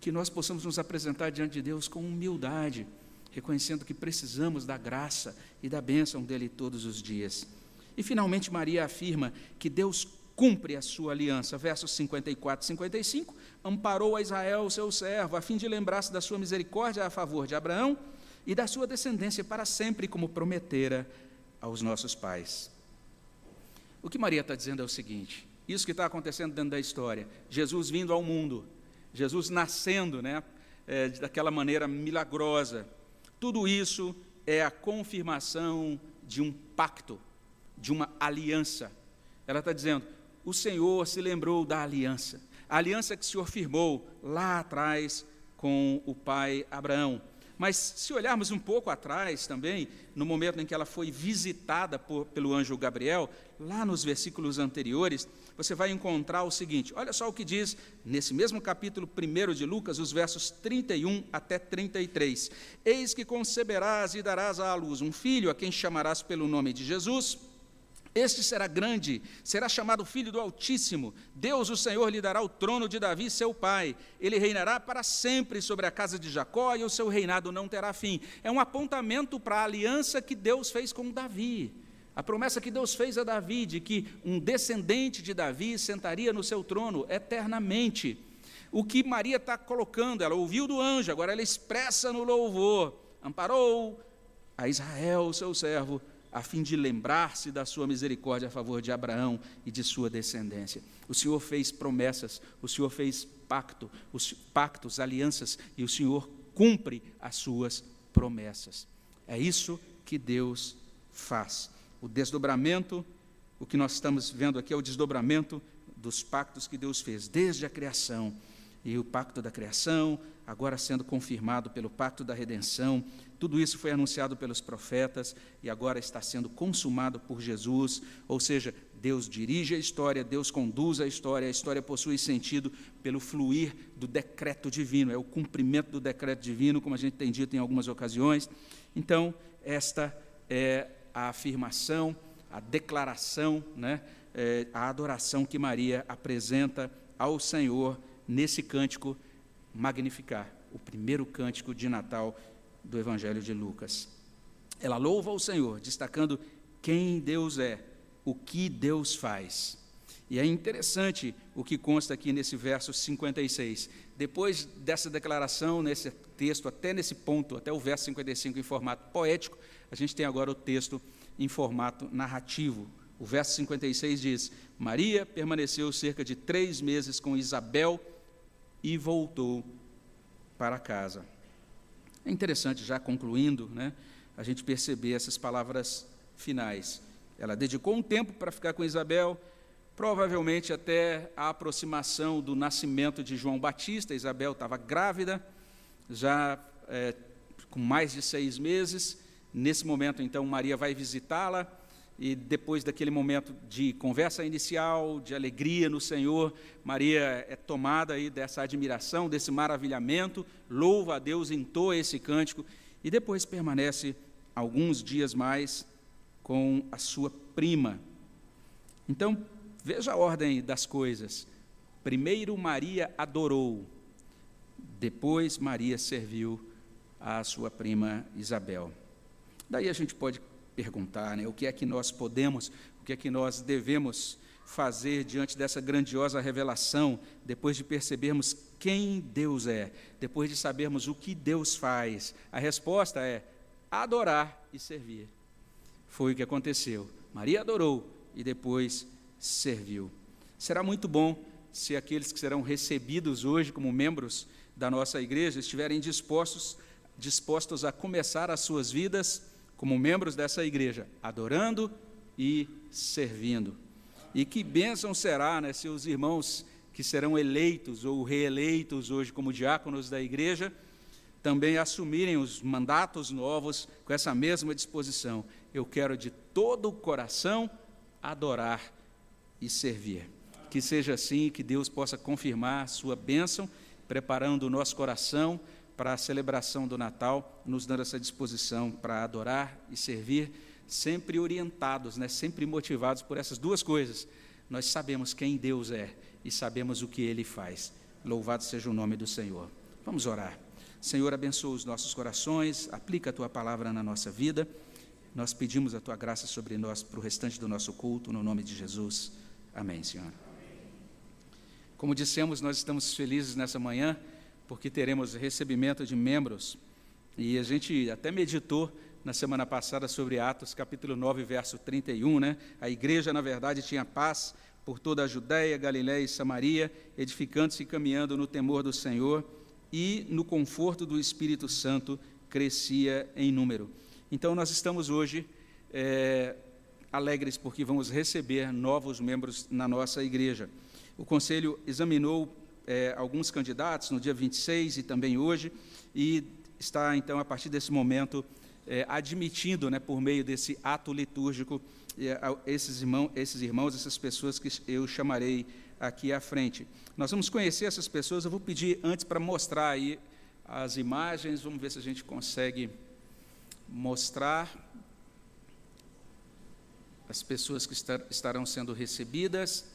Que nós possamos nos apresentar diante de Deus com humildade reconhecendo que precisamos da graça e da bênção dele todos os dias. E finalmente Maria afirma que Deus cumpre a sua aliança. Versos 54 e 55, amparou a Israel, seu servo, a fim de lembrar-se da sua misericórdia a favor de Abraão e da sua descendência para sempre, como prometera aos nossos pais. O que Maria está dizendo é o seguinte: isso que está acontecendo dentro da história, Jesus vindo ao mundo, Jesus nascendo, né, é, daquela maneira milagrosa, tudo isso é a confirmação de um pacto, de uma aliança. Ela está dizendo: o Senhor se lembrou da aliança, a aliança que o Senhor firmou lá atrás com o pai Abraão. Mas se olharmos um pouco atrás também, no momento em que ela foi visitada por, pelo anjo Gabriel, lá nos versículos anteriores, você vai encontrar o seguinte: olha só o que diz nesse mesmo capítulo 1 de Lucas, os versos 31 até 33. Eis que conceberás e darás à luz um filho, a quem chamarás pelo nome de Jesus. Este será grande, será chamado Filho do Altíssimo. Deus, o Senhor, lhe dará o trono de Davi, seu pai. Ele reinará para sempre sobre a casa de Jacó e o seu reinado não terá fim. É um apontamento para a aliança que Deus fez com Davi. A promessa que Deus fez a Davi de que um descendente de Davi sentaria no seu trono eternamente. O que Maria está colocando, ela ouviu do anjo, agora ela expressa no louvor: amparou a Israel, seu servo, a fim de lembrar-se da sua misericórdia a favor de Abraão e de sua descendência. O Senhor fez promessas, o Senhor fez pacto, os pactos, alianças, e o Senhor cumpre as suas promessas. É isso que Deus faz o desdobramento, o que nós estamos vendo aqui é o desdobramento dos pactos que Deus fez desde a criação. E o pacto da criação, agora sendo confirmado pelo pacto da redenção, tudo isso foi anunciado pelos profetas e agora está sendo consumado por Jesus, ou seja, Deus dirige a história, Deus conduz a história, a história possui sentido pelo fluir do decreto divino, é o cumprimento do decreto divino, como a gente tem dito em algumas ocasiões. Então, esta é a afirmação, a declaração, né, é, a adoração que Maria apresenta ao Senhor nesse cântico Magnificar, o primeiro cântico de Natal do Evangelho de Lucas. Ela louva o Senhor, destacando quem Deus é, o que Deus faz. E é interessante o que consta aqui nesse verso 56. Depois dessa declaração, nesse texto, até nesse ponto, até o verso 55 em formato poético, a gente tem agora o texto em formato narrativo. O verso 56 diz: Maria permaneceu cerca de três meses com Isabel e voltou para casa. É interessante, já concluindo, né, a gente perceber essas palavras finais. Ela dedicou um tempo para ficar com Isabel, provavelmente até a aproximação do nascimento de João Batista. Isabel estava grávida, já é, com mais de seis meses. Nesse momento, então, Maria vai visitá-la e depois daquele momento de conversa inicial, de alegria no Senhor, Maria é tomada aí dessa admiração, desse maravilhamento, louva a Deus, entoa esse cântico e depois permanece alguns dias mais com a sua prima. Então, veja a ordem das coisas. Primeiro Maria adorou, depois Maria serviu a sua prima Isabel. Daí a gente pode perguntar, né, o que é que nós podemos, o que é que nós devemos fazer diante dessa grandiosa revelação, depois de percebermos quem Deus é, depois de sabermos o que Deus faz? A resposta é adorar e servir. Foi o que aconteceu. Maria adorou e depois serviu. Será muito bom se aqueles que serão recebidos hoje como membros da nossa igreja estiverem dispostos, dispostos a começar as suas vidas como membros dessa igreja, adorando e servindo. E que bênção será né, se os irmãos que serão eleitos ou reeleitos hoje como diáconos da igreja também assumirem os mandatos novos com essa mesma disposição. Eu quero de todo o coração adorar e servir. Que seja assim, que Deus possa confirmar sua bênção, preparando o nosso coração para a celebração do Natal, nos dando essa disposição para adorar e servir, sempre orientados, né, sempre motivados por essas duas coisas. Nós sabemos quem Deus é e sabemos o que Ele faz. Louvado seja o nome do Senhor. Vamos orar. Senhor, abençoa os nossos corações, aplica a Tua palavra na nossa vida. Nós pedimos a Tua graça sobre nós para o restante do nosso culto, no nome de Jesus. Amém, Senhor. Como dissemos, nós estamos felizes nessa manhã porque teremos recebimento de membros. E a gente até meditou na semana passada sobre Atos, capítulo 9, verso 31, né? A igreja, na verdade, tinha paz por toda a Judéia, Galiléia e Samaria, edificando-se e caminhando no temor do Senhor e no conforto do Espírito Santo crescia em número. Então, nós estamos hoje é, alegres porque vamos receber novos membros na nossa igreja. O conselho examinou é, alguns candidatos no dia 26 e também hoje, e está, então, a partir desse momento, é, admitindo, né, por meio desse ato litúrgico, é, esses, irmão, esses irmãos, essas pessoas que eu chamarei aqui à frente. Nós vamos conhecer essas pessoas, eu vou pedir antes para mostrar aí as imagens, vamos ver se a gente consegue mostrar as pessoas que estarão sendo recebidas.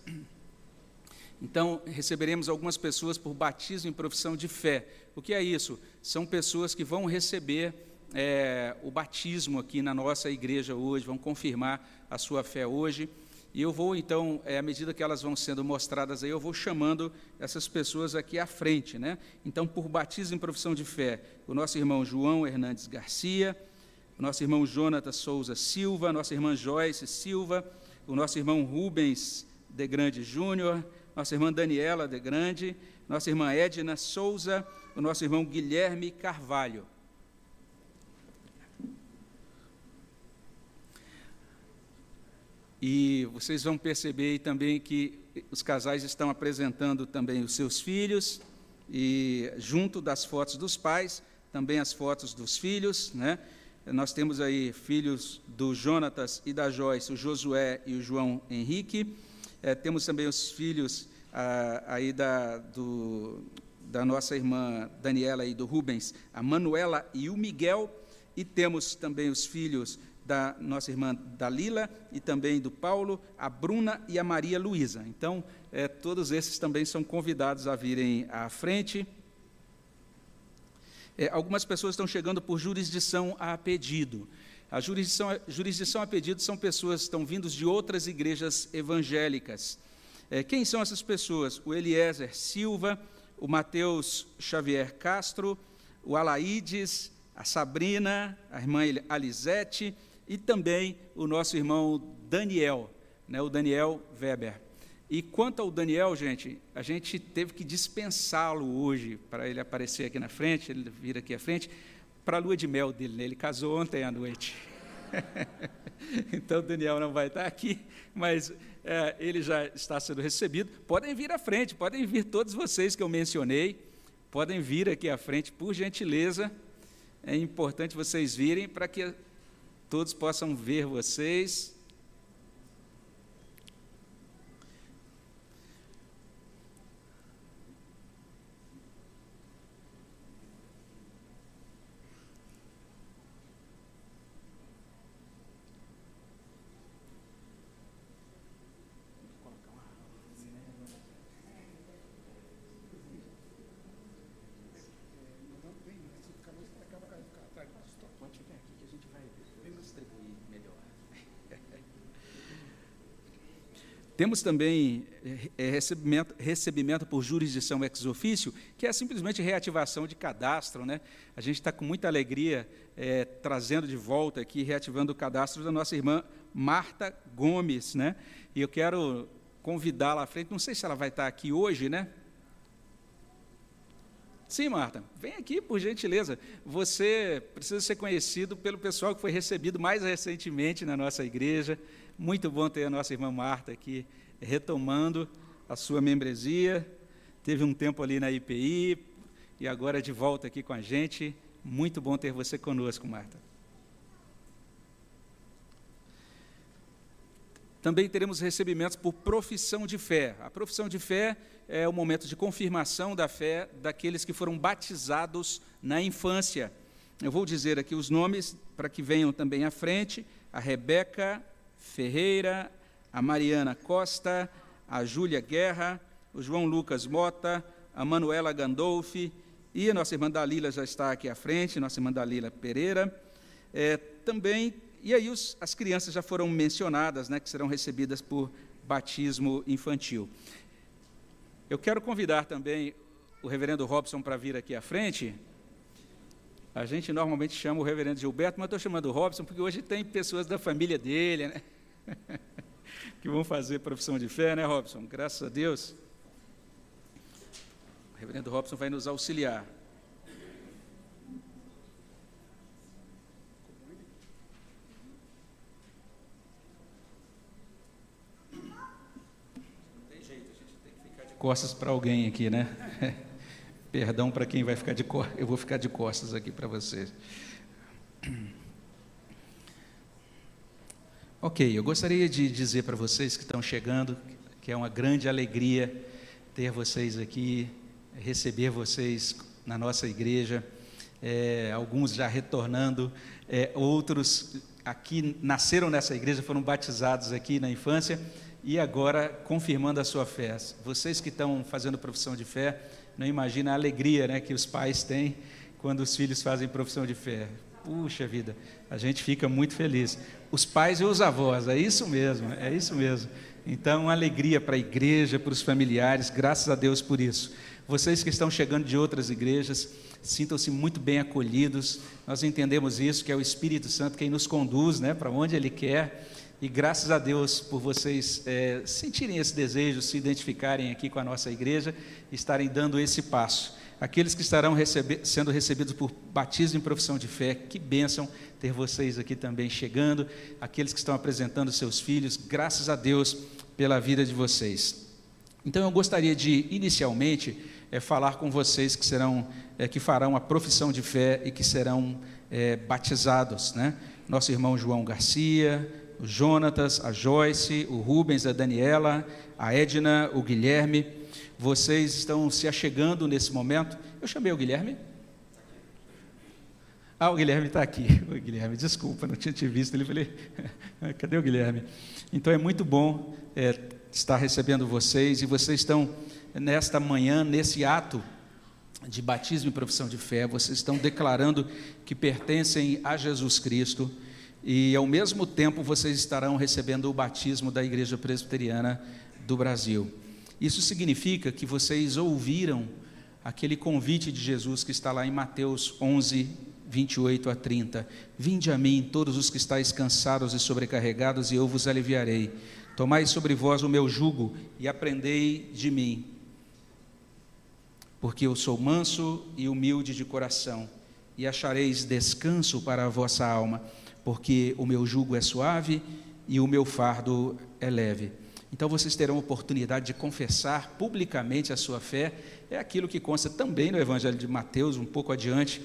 Então, receberemos algumas pessoas por batismo em profissão de fé. O que é isso? São pessoas que vão receber é, o batismo aqui na nossa igreja hoje, vão confirmar a sua fé hoje. E eu vou, então, é, à medida que elas vão sendo mostradas aí, eu vou chamando essas pessoas aqui à frente. Né? Então, por batismo em profissão de fé, o nosso irmão João Hernandes Garcia, o nosso irmão Jonatas Souza Silva, a nossa irmã Joyce Silva, o nosso irmão Rubens de Grande Júnior, nossa irmã Daniela de Grande, nossa irmã Edna Souza, o nosso irmão Guilherme Carvalho. E vocês vão perceber também que os casais estão apresentando também os seus filhos, e junto das fotos dos pais, também as fotos dos filhos, né? Nós temos aí filhos do Jonatas e da Joyce, o Josué e o João Henrique. É, temos também os filhos ah, aí da, do, da nossa irmã Daniela e do Rubens, a Manuela e o Miguel, e temos também os filhos da nossa irmã Dalila e também do Paulo, a Bruna e a Maria Luísa. Então, é, todos esses também são convidados a virem à frente. É, algumas pessoas estão chegando por jurisdição a pedido. A jurisdição, jurisdição a pedido são pessoas que estão vindos de outras igrejas evangélicas. É, quem são essas pessoas? O Eliezer Silva, o Mateus Xavier Castro, o Alaídes, a Sabrina, a irmã Alisete e também o nosso irmão Daniel, né, o Daniel Weber. E quanto ao Daniel, gente, a gente teve que dispensá-lo hoje para ele aparecer aqui na frente, ele vir aqui à frente, para a lua de mel dele. Né? Ele casou ontem à noite. então, Daniel não vai estar aqui, mas é, ele já está sendo recebido. Podem vir à frente, podem vir todos vocês que eu mencionei, podem vir aqui à frente, por gentileza. É importante vocês virem para que todos possam ver vocês. Temos também é, recebimento, recebimento por jurisdição ex ofício, que é simplesmente reativação de cadastro. Né? A gente está com muita alegria é, trazendo de volta aqui, reativando o cadastro da nossa irmã Marta Gomes. Né? E eu quero convidá-la à frente, não sei se ela vai estar aqui hoje, né? Sim, Marta, vem aqui, por gentileza. Você precisa ser conhecido pelo pessoal que foi recebido mais recentemente na nossa igreja. Muito bom ter a nossa irmã Marta aqui retomando a sua membresia. Teve um tempo ali na IPI e agora de volta aqui com a gente. Muito bom ter você conosco, Marta. Também teremos recebimentos por profissão de fé. A profissão de fé é o momento de confirmação da fé daqueles que foram batizados na infância. Eu vou dizer aqui os nomes para que venham também à frente: a Rebeca Ferreira, a Mariana Costa, a Júlia Guerra, o João Lucas Mota, a Manuela Gandolfi e a nossa irmã Dalila já está aqui à frente, nossa irmã Dalila Pereira. É, também e aí os, as crianças já foram mencionadas, né, que serão recebidas por batismo infantil. Eu quero convidar também o reverendo Robson para vir aqui à frente. A gente normalmente chama o reverendo Gilberto, mas estou chamando o Robson porque hoje tem pessoas da família dele, né? que vão fazer profissão de fé, né, Robson? Graças a Deus. O reverendo Robson vai nos auxiliar. costas para alguém aqui, né? Perdão para quem vai ficar de costas, eu vou ficar de costas aqui para vocês. Ok, eu gostaria de dizer para vocês que estão chegando que é uma grande alegria ter vocês aqui, receber vocês na nossa igreja, é, alguns já retornando, é, outros aqui nasceram nessa igreja, foram batizados aqui na infância e agora confirmando a sua fé. Vocês que estão fazendo profissão de fé, não imagina a alegria né, que os pais têm quando os filhos fazem profissão de fé. Puxa vida, a gente fica muito feliz. Os pais e os avós, é isso mesmo, é isso mesmo. Então, alegria para a igreja, para os familiares, graças a Deus por isso. Vocês que estão chegando de outras igrejas, sintam-se muito bem acolhidos. Nós entendemos isso, que é o Espírito Santo quem nos conduz né, para onde Ele quer. E graças a Deus por vocês é, sentirem esse desejo, se identificarem aqui com a nossa igreja, estarem dando esse passo. Aqueles que estarão recebe sendo recebidos por batismo em profissão de fé, que bênção ter vocês aqui também chegando. Aqueles que estão apresentando seus filhos, graças a Deus pela vida de vocês. Então eu gostaria de inicialmente é, falar com vocês que serão, é, que farão a profissão de fé e que serão é, batizados, né? Nosso irmão João Garcia, o Jonatas, a Joyce, o Rubens, a Daniela, a Edna, o Guilherme. Vocês estão se achegando nesse momento. Eu chamei o Guilherme. Ah, o Guilherme está aqui. O Guilherme, desculpa, não tinha te visto. Ele falei, cadê o Guilherme? Então é muito bom é, estar recebendo vocês e vocês estão nesta manhã, nesse ato de batismo e profissão de fé, vocês estão declarando que pertencem a Jesus Cristo e ao mesmo tempo vocês estarão recebendo o batismo da Igreja Presbiteriana do Brasil. Isso significa que vocês ouviram aquele convite de Jesus que está lá em Mateus 11, 28 a 30. Vinde a mim, todos os que estáis cansados e sobrecarregados, e eu vos aliviarei. Tomai sobre vós o meu jugo e aprendei de mim, porque eu sou manso e humilde de coração, e achareis descanso para a vossa alma porque o meu jugo é suave e o meu fardo é leve. Então vocês terão oportunidade de confessar publicamente a sua fé, é aquilo que consta também no Evangelho de Mateus, um pouco adiante,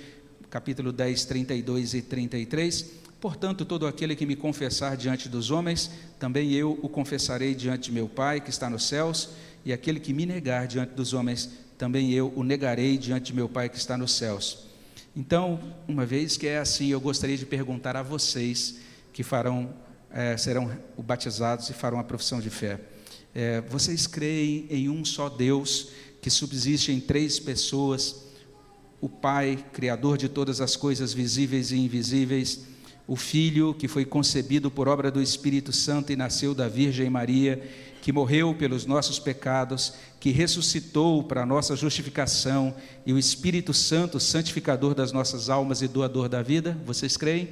capítulo 10, 32 e 33. Portanto, todo aquele que me confessar diante dos homens, também eu o confessarei diante de meu Pai que está nos céus, e aquele que me negar diante dos homens, também eu o negarei diante de meu Pai que está nos céus. Então, uma vez que é assim, eu gostaria de perguntar a vocês que farão, é, serão batizados e farão a profissão de fé. É, vocês creem em um só Deus que subsiste em três pessoas: o Pai, Criador de todas as coisas visíveis e invisíveis, o Filho que foi concebido por obra do Espírito Santo e nasceu da Virgem Maria, que morreu pelos nossos pecados, que ressuscitou para a nossa justificação, e o Espírito Santo, santificador das nossas almas e doador da vida. Vocês creem?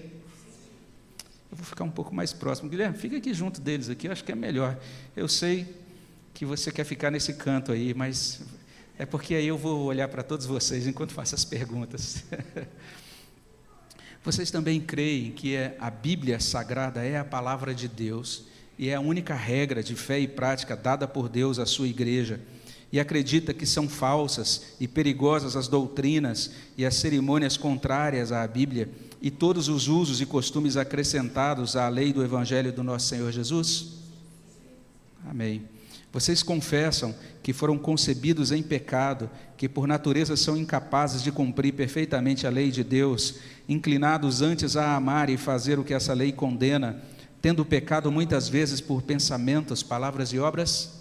Eu vou ficar um pouco mais próximo. Guilherme, fica aqui junto deles aqui, eu acho que é melhor. Eu sei que você quer ficar nesse canto aí, mas é porque aí eu vou olhar para todos vocês enquanto faço as perguntas. Vocês também creem que é, a Bíblia Sagrada é a palavra de Deus e é a única regra de fé e prática dada por Deus à sua igreja? E acredita que são falsas e perigosas as doutrinas e as cerimônias contrárias à Bíblia e todos os usos e costumes acrescentados à lei do Evangelho do nosso Senhor Jesus? Amém. Vocês confessam que foram concebidos em pecado, que por natureza são incapazes de cumprir perfeitamente a lei de Deus, inclinados antes a amar e fazer o que essa lei condena, tendo pecado muitas vezes por pensamentos, palavras e obras?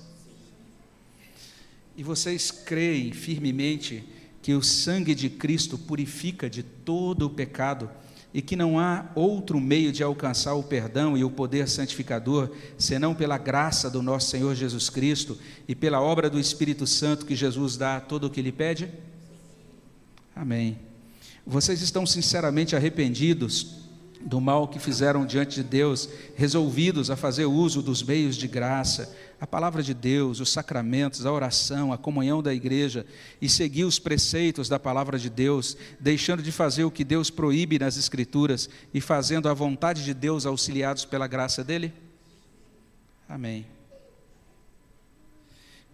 E vocês creem firmemente que o sangue de Cristo purifica de todo o pecado e que não há outro meio de alcançar o perdão e o poder santificador senão pela graça do nosso Senhor Jesus Cristo e pela obra do Espírito Santo que Jesus dá a todo o que lhe pede? Amém. Vocês estão sinceramente arrependidos do mal que fizeram diante de Deus, resolvidos a fazer uso dos meios de graça, a palavra de Deus, os sacramentos, a oração, a comunhão da igreja e seguir os preceitos da palavra de Deus, deixando de fazer o que Deus proíbe nas Escrituras e fazendo a vontade de Deus auxiliados pela graça dele? Amém.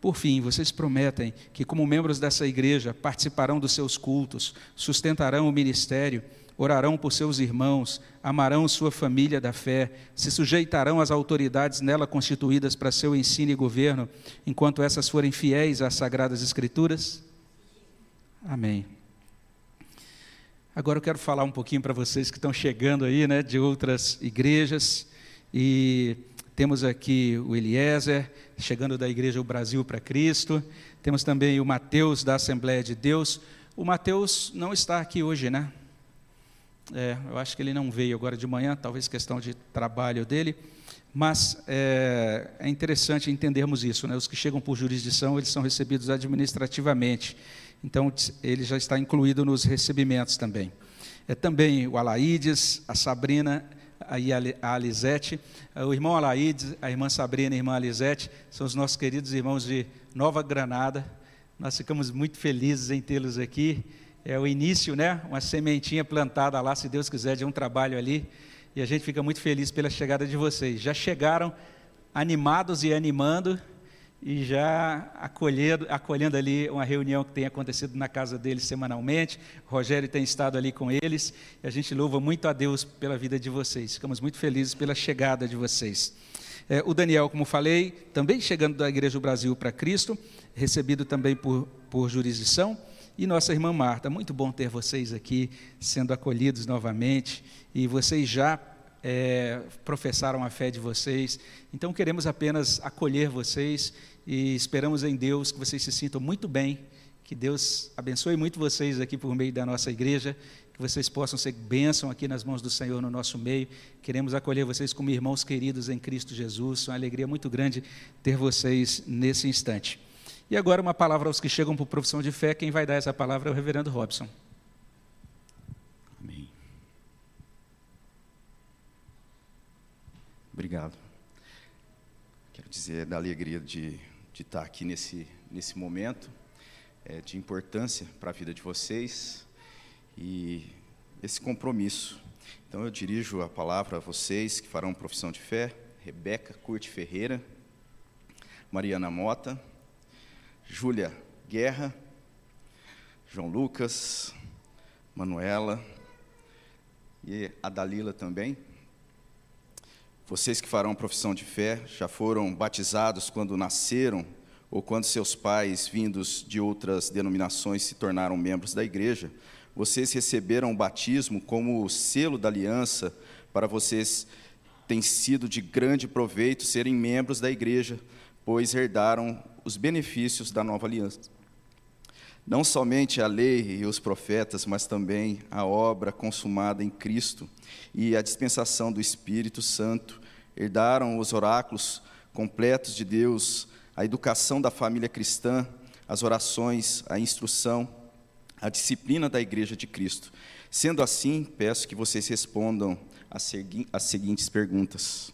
Por fim, vocês prometem que, como membros dessa igreja, participarão dos seus cultos, sustentarão o ministério orarão por seus irmãos, amarão sua família da fé, se sujeitarão às autoridades nela constituídas para seu ensino e governo, enquanto essas forem fiéis às sagradas escrituras? Amém. Agora eu quero falar um pouquinho para vocês que estão chegando aí, né, de outras igrejas e temos aqui o Eliezer, chegando da Igreja O Brasil para Cristo. Temos também o Mateus, da Assembleia de Deus. O Mateus não está aqui hoje, né? É, eu acho que ele não veio agora de manhã, talvez questão de trabalho dele, mas é, é interessante entendermos isso. Né? Os que chegam por jurisdição, eles são recebidos administrativamente. Então, ele já está incluído nos recebimentos também. É também o Alaídes, a Sabrina e a Alisete. O irmão Alaídes, a irmã Sabrina e a irmã Alisete são os nossos queridos irmãos de Nova Granada. Nós ficamos muito felizes em tê-los aqui é o início, né? Uma sementinha plantada lá, se Deus quiser, de um trabalho ali. E a gente fica muito feliz pela chegada de vocês. Já chegaram animados e animando e já acolhendo, acolhendo ali uma reunião que tem acontecido na casa deles semanalmente. O Rogério tem estado ali com eles e a gente louva muito a Deus pela vida de vocês. Ficamos muito felizes pela chegada de vocês. É, o Daniel, como falei, também chegando da Igreja do Brasil para Cristo, recebido também por, por jurisdição e nossa irmã Marta. Muito bom ter vocês aqui sendo acolhidos novamente e vocês já é, professaram a fé de vocês. Então queremos apenas acolher vocês e esperamos em Deus que vocês se sintam muito bem, que Deus abençoe muito vocês aqui por meio da nossa igreja, que vocês possam ser bênção aqui nas mãos do Senhor no nosso meio. Queremos acolher vocês como irmãos queridos em Cristo Jesus. Uma alegria muito grande ter vocês nesse instante. E agora uma palavra aos que chegam por profissão de fé. Quem vai dar essa palavra é o reverendo Robson. Amém. Obrigado. Quero dizer da alegria de, de estar aqui nesse, nesse momento, é, de importância para a vida de vocês e esse compromisso. Então eu dirijo a palavra a vocês que farão profissão de fé, Rebeca Curte Ferreira, Mariana Mota, Júlia Guerra, João Lucas, Manuela e a Dalila também. Vocês que farão profissão de fé já foram batizados quando nasceram ou quando seus pais, vindos de outras denominações, se tornaram membros da igreja. Vocês receberam o batismo como o selo da aliança para vocês tem sido de grande proveito serem membros da igreja, pois herdaram os benefícios da nova aliança. não somente a lei e os profetas, mas também a obra consumada em Cristo e a dispensação do Espírito Santo herdaram os oráculos completos de Deus, a educação da família cristã, as orações, a instrução, a disciplina da Igreja de Cristo. Sendo assim, peço que vocês respondam as, segui as seguintes perguntas: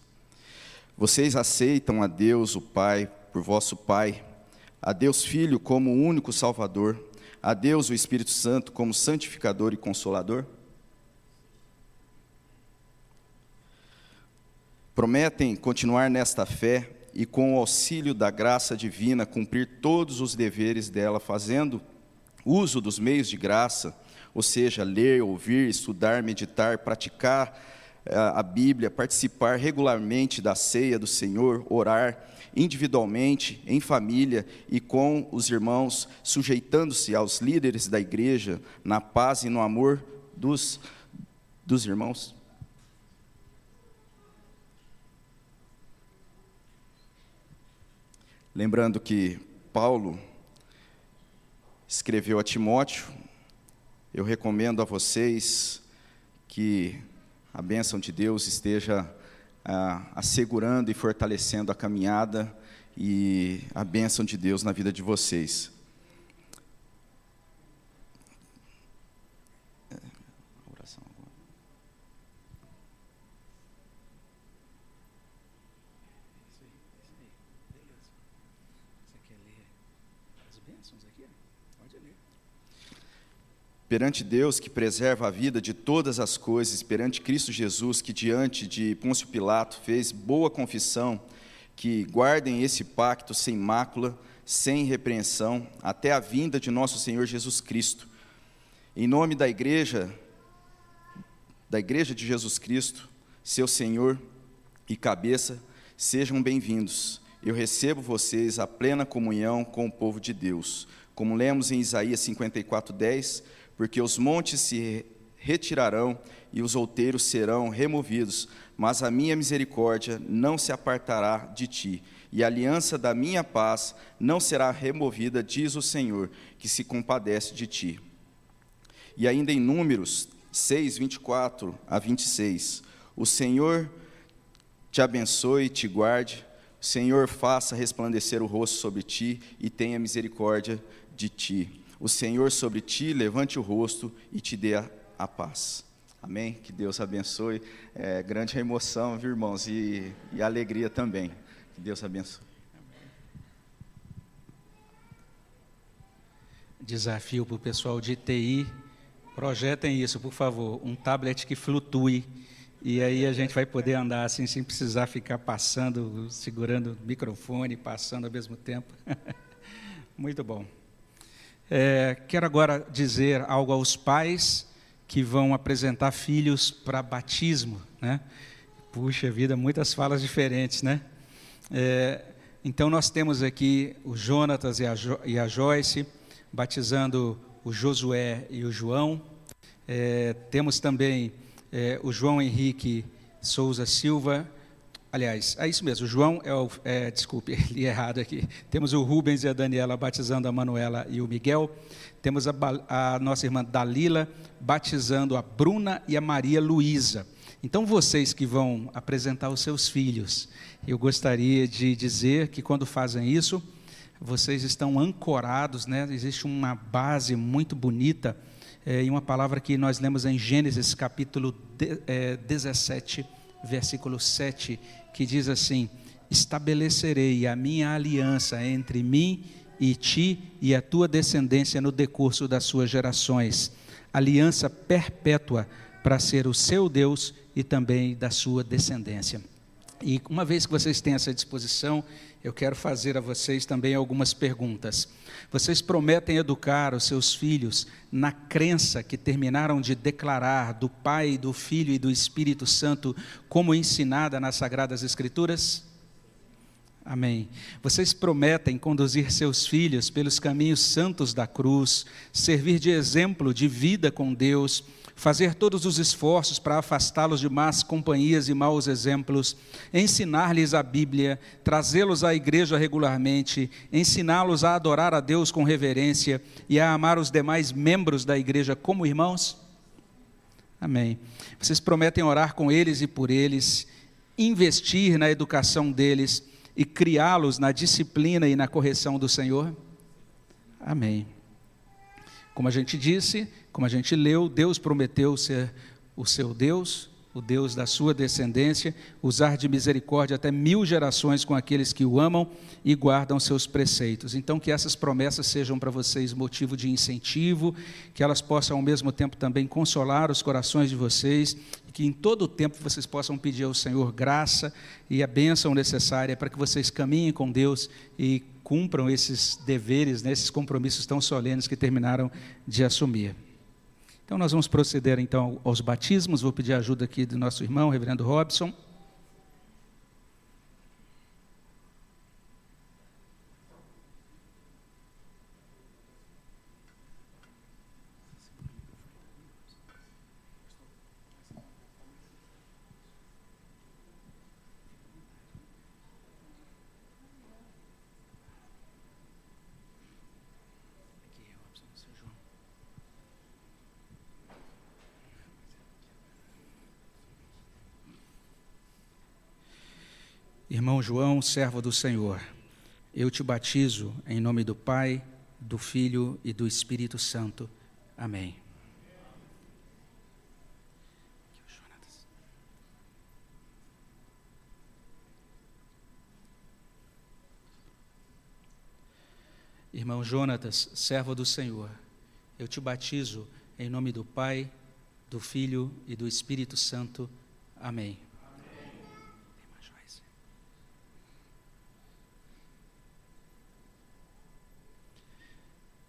Vocês aceitam a Deus, o Pai, por vosso Pai, a Deus Filho como único Salvador, a Deus o Espírito Santo como santificador e consolador? Prometem continuar nesta fé e, com o auxílio da graça divina, cumprir todos os deveres dela, fazendo uso dos meios de graça, ou seja, ler, ouvir, estudar, meditar, praticar a Bíblia, participar regularmente da ceia do Senhor, orar individualmente, em família e com os irmãos, sujeitando-se aos líderes da igreja, na paz e no amor dos, dos irmãos? Lembrando que Paulo escreveu a Timóteo, eu recomendo a vocês que a bênção de Deus esteja ah, assegurando e fortalecendo a caminhada e a bênção de Deus na vida de vocês. Perante Deus que preserva a vida de todas as coisas, perante Cristo Jesus que diante de Pôncio Pilato fez boa confissão, que guardem esse pacto sem mácula, sem repreensão, até a vinda de nosso Senhor Jesus Cristo. Em nome da igreja, da igreja de Jesus Cristo, seu Senhor e cabeça, sejam bem-vindos. Eu recebo vocês a plena comunhão com o povo de Deus. Como lemos em Isaías 54:10, porque os montes se retirarão e os outeiros serão removidos, mas a minha misericórdia não se apartará de ti, e a aliança da minha paz não será removida, diz o Senhor, que se compadece de ti. E ainda em Números 6, 24 a 26, o Senhor te abençoe e te guarde, o Senhor faça resplandecer o rosto sobre ti e tenha misericórdia de ti o Senhor sobre ti levante o rosto e te dê a, a paz. Amém? Que Deus abençoe. É, grande emoção, viu, irmãos? E, e alegria também. Que Deus abençoe. Desafio para o pessoal de TI. Projetem isso, por favor. Um tablet que flutue. E aí a gente vai poder andar assim, sem precisar ficar passando, segurando o microfone, passando ao mesmo tempo. Muito bom. É, quero agora dizer algo aos pais que vão apresentar filhos para batismo, né? Puxa vida, muitas falas diferentes, né? É, então nós temos aqui o Jonatas e a, jo e a Joyce batizando o Josué e o João. É, temos também é, o João Henrique Souza Silva Aliás, é isso mesmo, o João é o. É, desculpe, li errado aqui. Temos o Rubens e a Daniela batizando a Manuela e o Miguel. Temos a, a nossa irmã Dalila batizando a Bruna e a Maria Luísa. Então, vocês que vão apresentar os seus filhos, eu gostaria de dizer que quando fazem isso, vocês estão ancorados, né? existe uma base muito bonita, é, em uma palavra que nós lemos em Gênesis capítulo de, é, 17, versículo 7, que diz assim: Estabelecerei a minha aliança entre mim e ti e a tua descendência no decurso das suas gerações, aliança perpétua para ser o seu Deus e também da sua descendência. E uma vez que vocês têm essa disposição, eu quero fazer a vocês também algumas perguntas. Vocês prometem educar os seus filhos na crença que terminaram de declarar do Pai, do Filho e do Espírito Santo, como ensinada nas Sagradas Escrituras? Amém. Vocês prometem conduzir seus filhos pelos caminhos santos da cruz, servir de exemplo de vida com Deus, fazer todos os esforços para afastá-los de más companhias e maus exemplos, ensinar-lhes a Bíblia, trazê-los à igreja regularmente, ensiná-los a adorar a Deus com reverência e a amar os demais membros da igreja como irmãos? Amém. Vocês prometem orar com eles e por eles, investir na educação deles e criá-los na disciplina e na correção do Senhor? Amém. Como a gente disse, como a gente leu, Deus prometeu ser o seu Deus, o Deus da sua descendência, usar de misericórdia até mil gerações com aqueles que o amam e guardam seus preceitos. Então, que essas promessas sejam para vocês motivo de incentivo, que elas possam ao mesmo tempo também consolar os corações de vocês, e que em todo o tempo vocês possam pedir ao Senhor graça e a bênção necessária para que vocês caminhem com Deus e cumpram esses deveres, né, esses compromissos tão solenes que terminaram de assumir. Então nós vamos proceder então aos batismos. Vou pedir a ajuda aqui do nosso irmão, reverendo Robson. Irmão João, servo do Senhor, eu te batizo em nome do Pai, do Filho e do Espírito Santo. Amém. Irmão Jonatas, servo do Senhor, eu te batizo em nome do Pai, do Filho e do Espírito Santo. Amém.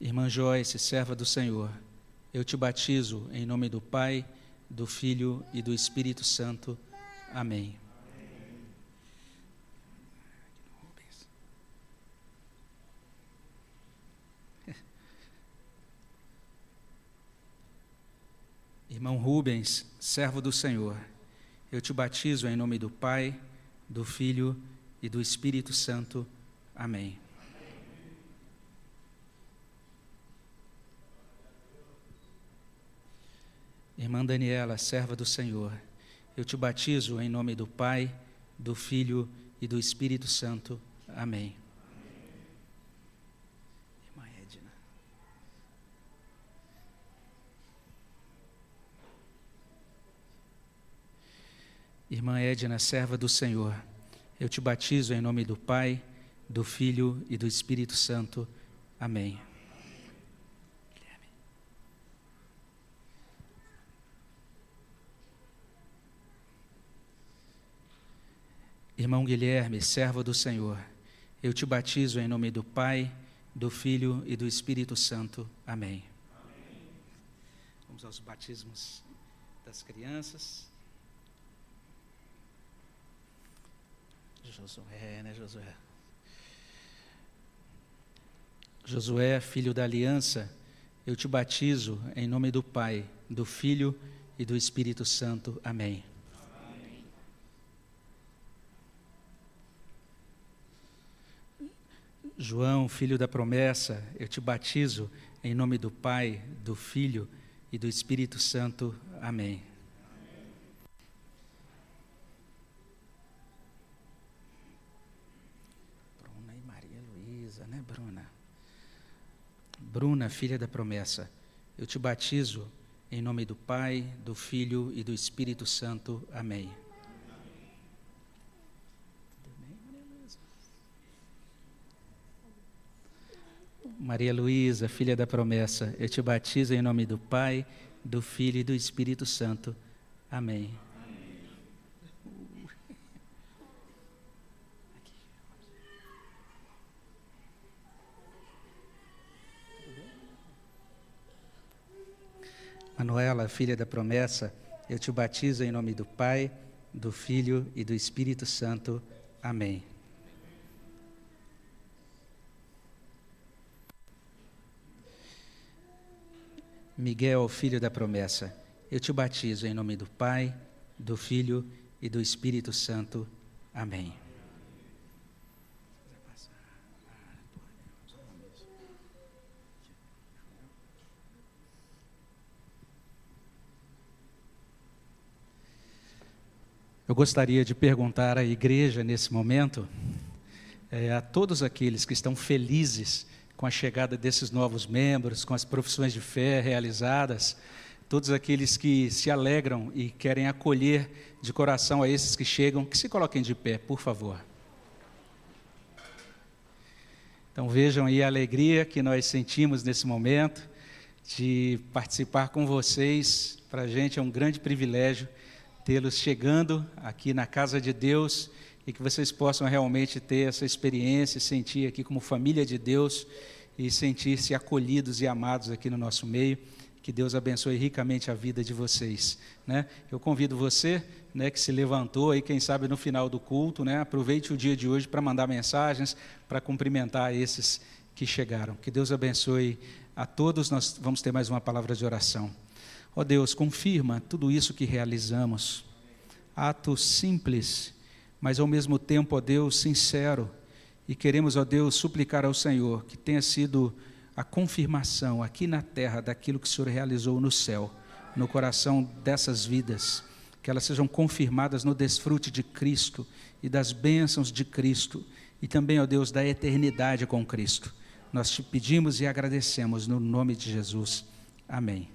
Irmã Joyce, serva do Senhor, eu te batizo em nome do Pai, do Filho e do Espírito Santo. Amém. Irmão Rubens, servo do Senhor, eu te batizo em nome do Pai, do Filho e do Espírito Santo. Amém. Irmã Daniela, serva do Senhor, eu te batizo em nome do Pai, do Filho e do Espírito Santo. Amém. Irmã Edna. Irmã Edna, serva do Senhor, eu te batizo em nome do Pai, do Filho e do Espírito Santo. Amém. Irmão Guilherme, servo do Senhor, eu te batizo em nome do Pai, do Filho e do Espírito Santo. Amém. Amém. Vamos aos batismos das crianças. Josué, né, Josué? Josué, filho da aliança, eu te batizo em nome do Pai, do Filho e do Espírito Santo. Amém. João, filho da promessa, eu te batizo em nome do Pai, do Filho e do Espírito Santo. Amém. Bruna e Maria Luísa, né, Bruna? Bruna, filha da promessa, eu te batizo em nome do Pai, do Filho e do Espírito Santo. Amém. Maria Luísa, filha da promessa, eu te batizo em nome do Pai, do Filho e do Espírito Santo. Amém. Manuela, filha da promessa, eu te batizo em nome do Pai, do Filho e do Espírito Santo. Amém. Miguel, filho da promessa, eu te batizo em nome do Pai, do Filho e do Espírito Santo. Amém. Eu gostaria de perguntar à igreja nesse momento, é, a todos aqueles que estão felizes com a chegada desses novos membros, com as profissões de fé realizadas, todos aqueles que se alegram e querem acolher de coração a esses que chegam, que se coloquem de pé, por favor. Então vejam aí a alegria que nós sentimos nesse momento de participar com vocês. Para a gente é um grande privilégio tê-los chegando aqui na casa de Deus e que vocês possam realmente ter essa experiência, sentir aqui como família de Deus e sentir-se acolhidos e amados aqui no nosso meio. Que Deus abençoe ricamente a vida de vocês. Né? Eu convido você, né, que se levantou aí, quem sabe no final do culto, né, aproveite o dia de hoje para mandar mensagens, para cumprimentar esses que chegaram. Que Deus abençoe a todos. Nós vamos ter mais uma palavra de oração. Ó oh Deus, confirma tudo isso que realizamos. Ato simples mas ao mesmo tempo, ó Deus, sincero. E queremos, ó Deus, suplicar ao Senhor que tenha sido a confirmação aqui na terra daquilo que o Senhor realizou no céu, no coração dessas vidas, que elas sejam confirmadas no desfrute de Cristo e das bênçãos de Cristo, e também, ó Deus, da eternidade com Cristo. Nós te pedimos e agradecemos no nome de Jesus. Amém.